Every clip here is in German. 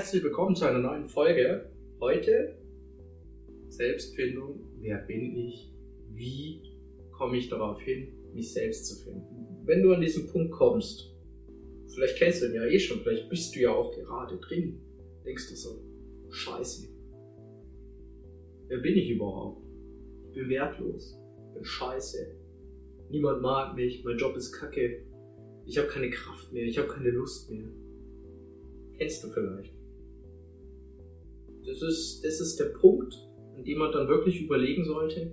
Herzlich willkommen zu einer neuen Folge. Heute Selbstfindung. Wer bin ich? Wie komme ich darauf hin, mich selbst zu finden? Wenn du an diesen Punkt kommst, vielleicht kennst du ihn ja eh schon, vielleicht bist du ja auch gerade drin, denkst du so, scheiße. Wer bin ich überhaupt? Ich bin wertlos. Ich bin scheiße. Niemand mag mich, mein Job ist kacke. Ich habe keine Kraft mehr, ich habe keine Lust mehr. Kennst du vielleicht? Das ist, das ist der Punkt, an dem man dann wirklich überlegen sollte,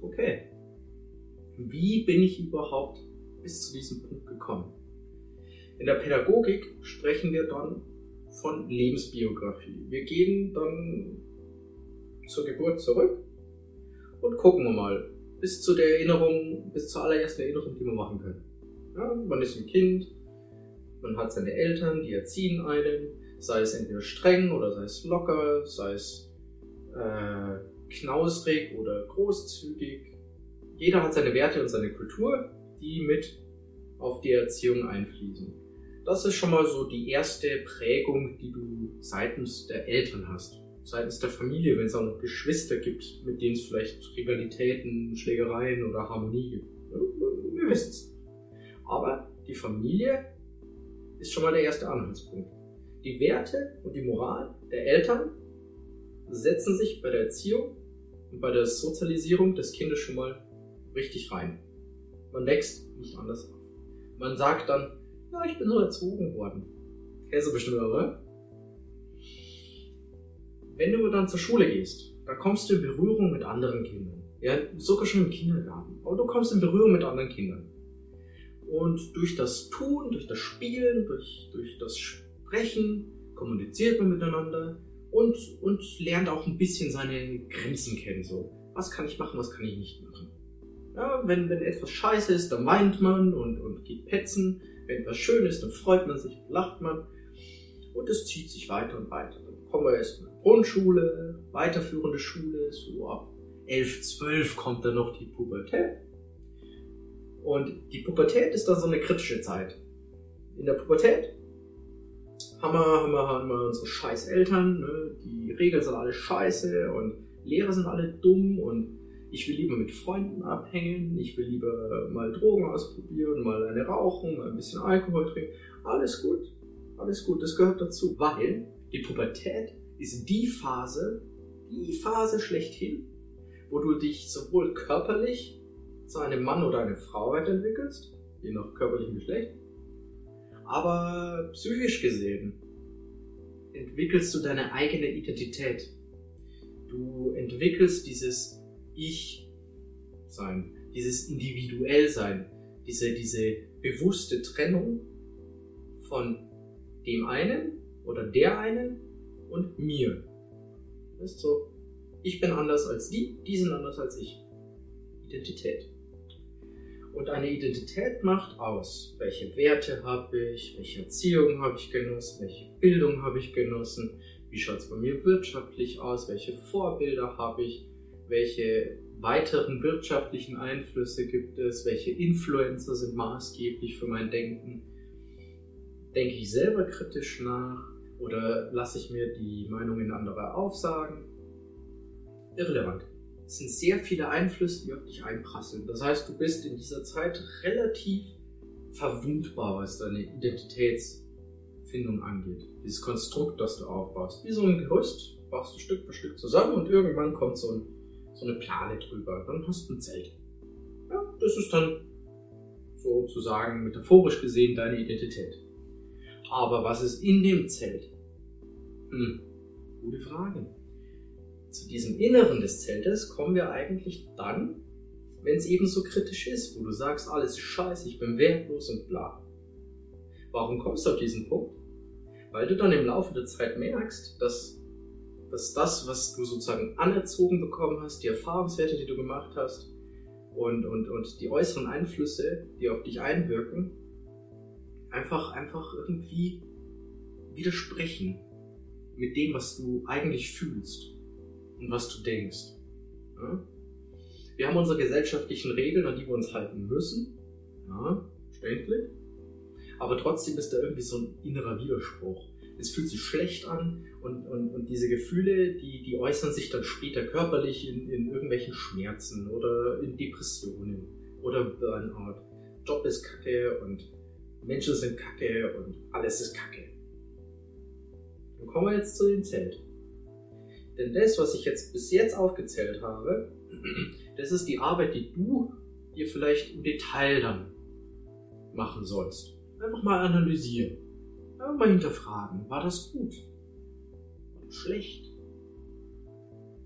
okay, wie bin ich überhaupt bis zu diesem Punkt gekommen? In der Pädagogik sprechen wir dann von Lebensbiografie. Wir gehen dann zur Geburt zurück und gucken mal bis zu der Erinnerung, bis zur allerersten Erinnerung, die wir machen können. Ja, man ist ein Kind, man hat seine Eltern, die erziehen einen, sei es entweder streng oder sei es locker, sei es äh, knausrig oder großzügig. Jeder hat seine Werte und seine Kultur, die mit auf die Erziehung einfließen. Das ist schon mal so die erste Prägung, die du seitens der Eltern hast. Seitens der Familie, wenn es auch noch Geschwister gibt, mit denen es vielleicht Rivalitäten, Schlägereien oder Harmonie gibt. Wir wissen es. Aber die Familie ist schon mal der erste Anhaltspunkt. Die Werte und die Moral der Eltern setzen sich bei der Erziehung und bei der Sozialisierung des Kindes schon mal richtig rein. Man wächst nicht anders auf. Man sagt dann, ja, ich bin so erzogen worden. Kennst du bestimmt, oder? Wenn du dann zur Schule gehst, dann kommst du in Berührung mit anderen Kindern. Ja, sogar schon im Kindergarten. Aber du kommst in Berührung mit anderen Kindern. Und durch das Tun, durch das Spielen, durch, durch das Sprechen kommuniziert man miteinander und, und lernt auch ein bisschen seine Grenzen kennen. So, was kann ich machen, was kann ich nicht machen. Ja, wenn, wenn etwas scheiße ist, dann weint man und, und geht petzen. Wenn etwas schön ist, dann freut man sich, lacht man. Und es zieht sich weiter und weiter. Dann kommen wir erst in die Grundschule, weiterführende Schule, so ab 11, 12 kommt dann noch die Pubertät. Und die Pubertät ist dann so eine kritische Zeit. In der Pubertät wir, haben wir unsere scheiß Eltern, ne? die Regeln sind alle scheiße und Lehrer sind alle dumm und ich will lieber mit Freunden abhängen, ich will lieber mal Drogen ausprobieren, mal eine rauchen, mal ein bisschen Alkohol trinken. Alles gut, alles gut, das gehört dazu, weil die Pubertät ist die Phase, die Phase schlechthin, wo du dich sowohl körperlich zu einem Mann oder eine Frau weiterentwickelst, je nach körperlichem Geschlecht. Aber psychisch gesehen entwickelst du deine eigene Identität. Du entwickelst dieses Ich-Sein, dieses Individuell-Sein, diese, diese bewusste Trennung von dem einen oder der einen und mir. Das ist so, ich bin anders als die, die sind anders als ich. Identität. Und eine Identität macht aus, welche Werte habe ich, welche Erziehung habe ich genossen, welche Bildung habe ich genossen, wie schaut es bei mir wirtschaftlich aus, welche Vorbilder habe ich, welche weiteren wirtschaftlichen Einflüsse gibt es, welche Influencer sind maßgeblich für mein Denken. Denke ich selber kritisch nach oder lasse ich mir die Meinungen anderer aufsagen? Irrelevant. Es sind sehr viele Einflüsse, die auf dich einprasseln. Das heißt, du bist in dieser Zeit relativ verwundbar, was deine Identitätsfindung angeht. Dieses Konstrukt, das du aufbaust. Wie so ein Gerüst, baust du Stück für Stück zusammen und irgendwann kommt so, ein, so eine Plane drüber. Dann hast du ein Zelt. Ja, das ist dann sozusagen metaphorisch gesehen deine Identität. Aber was ist in dem Zelt? Hm, gute Frage zu diesem Inneren des Zeltes kommen wir eigentlich dann, wenn es eben so kritisch ist, wo du sagst, alles ist scheiße, ich bin wertlos und bla. Warum kommst du auf diesen Punkt? Weil du dann im Laufe der Zeit merkst, dass, dass das, was du sozusagen anerzogen bekommen hast, die Erfahrungswerte, die du gemacht hast und, und, und die äußeren Einflüsse, die auf dich einwirken, einfach, einfach irgendwie widersprechen mit dem, was du eigentlich fühlst und was du denkst. Ja? Wir haben unsere gesellschaftlichen Regeln, an die wir uns halten müssen. Ja, verständlich. Aber trotzdem ist da irgendwie so ein innerer Widerspruch. es fühlt sich schlecht an und, und, und diese Gefühle, die, die äußern sich dann später körperlich in, in irgendwelchen Schmerzen oder in Depressionen oder Burnout. Job ist kacke und Menschen sind kacke und alles ist kacke. Dann kommen wir jetzt zu dem Zelt. Denn das, was ich jetzt bis jetzt aufgezählt habe, das ist die Arbeit, die du dir vielleicht im Detail dann machen sollst. Einfach mal analysieren. Einfach mal hinterfragen. War das gut? War das schlecht?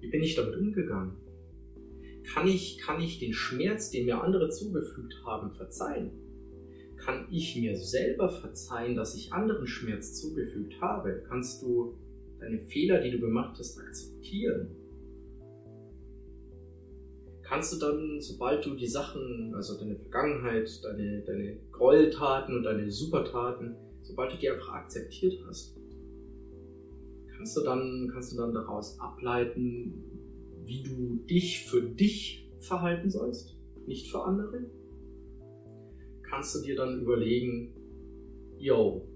Wie bin ich damit umgegangen? Kann ich, kann ich den Schmerz, den mir andere zugefügt haben, verzeihen? Kann ich mir selber verzeihen, dass ich anderen Schmerz zugefügt habe? Kannst du deine Fehler, die du gemacht hast, akzeptieren? Kannst du dann, sobald du die Sachen, also deine Vergangenheit, deine, deine Gräueltaten und deine Supertaten, sobald du die einfach akzeptiert hast, kannst du dann, kannst du dann daraus ableiten, wie du dich für dich verhalten sollst, nicht für andere? Kannst du dir dann überlegen, yo,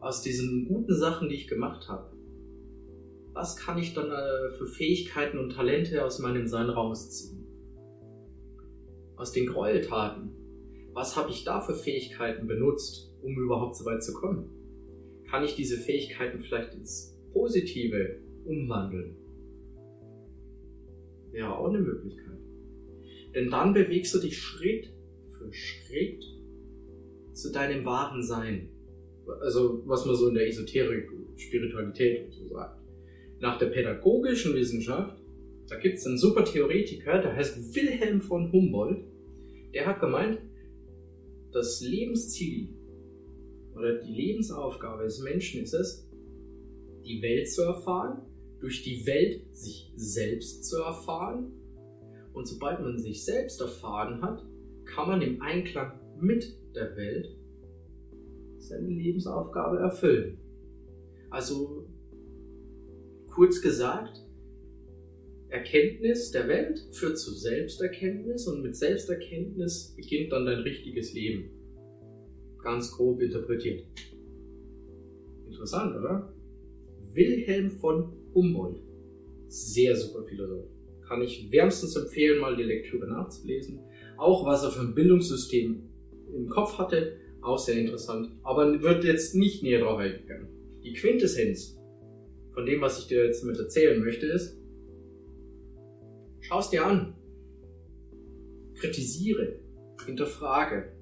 aus diesen guten Sachen, die ich gemacht habe, was kann ich dann äh, für Fähigkeiten und Talente aus meinem Sein rausziehen? Aus den Gräueltaten. Was habe ich da für Fähigkeiten benutzt, um überhaupt so weit zu kommen? Kann ich diese Fähigkeiten vielleicht ins Positive umwandeln? Wäre auch eine Möglichkeit. Denn dann bewegst du dich Schritt für Schritt zu deinem wahren Sein. Also, was man so in der Esoterik, Spiritualität und so sagt. Nach der pädagogischen Wissenschaft, da gibt es einen super Theoretiker, der heißt Wilhelm von Humboldt. Der hat gemeint, das Lebensziel oder die Lebensaufgabe des Menschen ist es, die Welt zu erfahren, durch die Welt sich selbst zu erfahren. Und sobald man sich selbst erfahren hat, kann man im Einklang mit der Welt seine Lebensaufgabe erfüllen. Also kurz gesagt, Erkenntnis der Welt führt zu Selbsterkenntnis und mit Selbsterkenntnis beginnt dann dein richtiges Leben. Ganz grob interpretiert. Interessant, oder? Wilhelm von Humboldt. Sehr super Philosoph. Kann ich wärmstens empfehlen, mal die Lektüre nachzulesen. Auch was er für ein Bildungssystem im Kopf hatte, auch sehr interessant. Aber wird jetzt nicht näher drauf eingegangen. Die Quintessenz von dem, was ich dir jetzt mit erzählen möchte, ist, schau es dir an. Kritisiere, hinterfrage,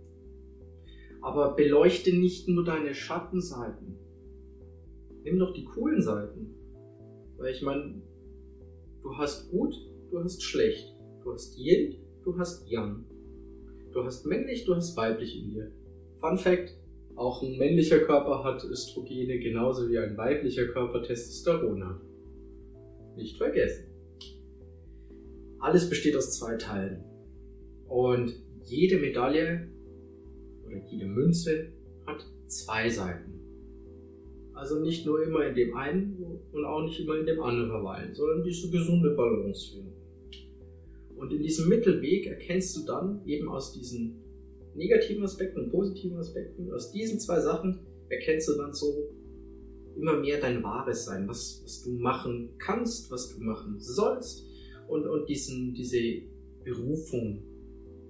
aber beleuchte nicht nur deine Schattenseiten. Nimm doch die coolen Seiten. Weil ich meine, du hast gut, du hast schlecht. Du hast Yin, du hast Yang. Du hast männlich, du hast weiblich in dir. Fun Fact, auch ein männlicher Körper hat Östrogene genauso wie ein weiblicher Körper Testosteron hat. Nicht vergessen. Alles besteht aus zwei Teilen. Und jede Medaille oder jede Münze hat zwei Seiten. Also nicht nur immer in dem einen und auch nicht immer in dem anderen verweilen, sondern diese gesunde Balance finden. Und in diesem Mittelweg erkennst du dann eben aus diesen negativen Aspekten und positiven Aspekten, aus diesen zwei Sachen erkennst du dann so immer mehr dein wahres Sein, was, was du machen kannst, was du machen sollst. Und, und diesen, diese Berufung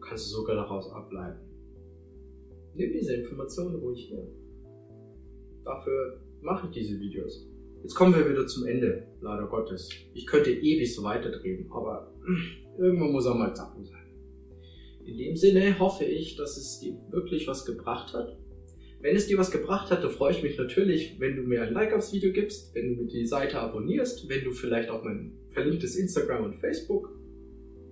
kannst du sogar daraus ableiten. Nimm diese Informationen ruhig her. Dafür mache ich diese Videos. Jetzt kommen wir wieder zum Ende, leider Gottes. Ich könnte ewig so weiterdrehen, aber irgendwann muss auch mal Zappen sein. In dem Sinne hoffe ich, dass es dir wirklich was gebracht hat. Wenn es dir was gebracht hat, dann freue ich mich natürlich, wenn du mir ein Like aufs Video gibst, wenn du die Seite abonnierst, wenn du vielleicht auch mein verlinktes Instagram und Facebook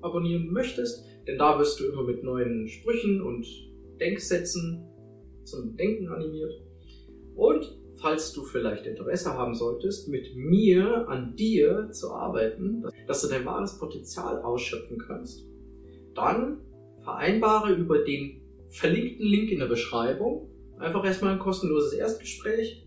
abonnieren möchtest, denn da wirst du immer mit neuen Sprüchen und Denksätzen zum Denken animiert. Und falls du vielleicht Interesse haben solltest, mit mir an dir zu arbeiten, dass du dein wahres Potenzial ausschöpfen kannst, dann vereinbare über den verlinkten Link in der Beschreibung einfach erstmal ein kostenloses Erstgespräch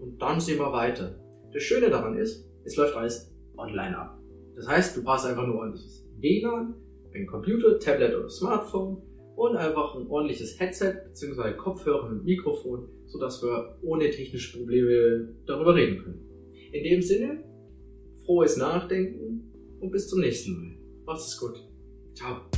und dann sehen wir weiter. Das Schöne daran ist, es läuft alles online ab. Das heißt, du brauchst einfach nur ordentliches WLAN, einen Computer, Tablet oder Smartphone und einfach ein ordentliches Headset bzw. Kopfhörer mit Mikrofon, sodass wir ohne technische Probleme darüber reden können. In dem Sinne, frohes Nachdenken und bis zum nächsten Mal. Macht's gut. Ciao.